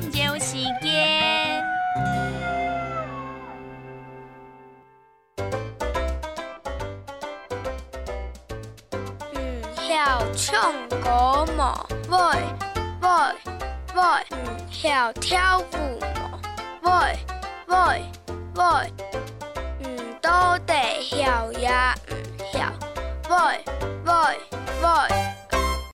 探究时间。嗯，晓唱歌么？喂喂喂！嗯，晓跳舞么？喂喂喂！嗯，到底晓呀？嗯，晓喂喂喂！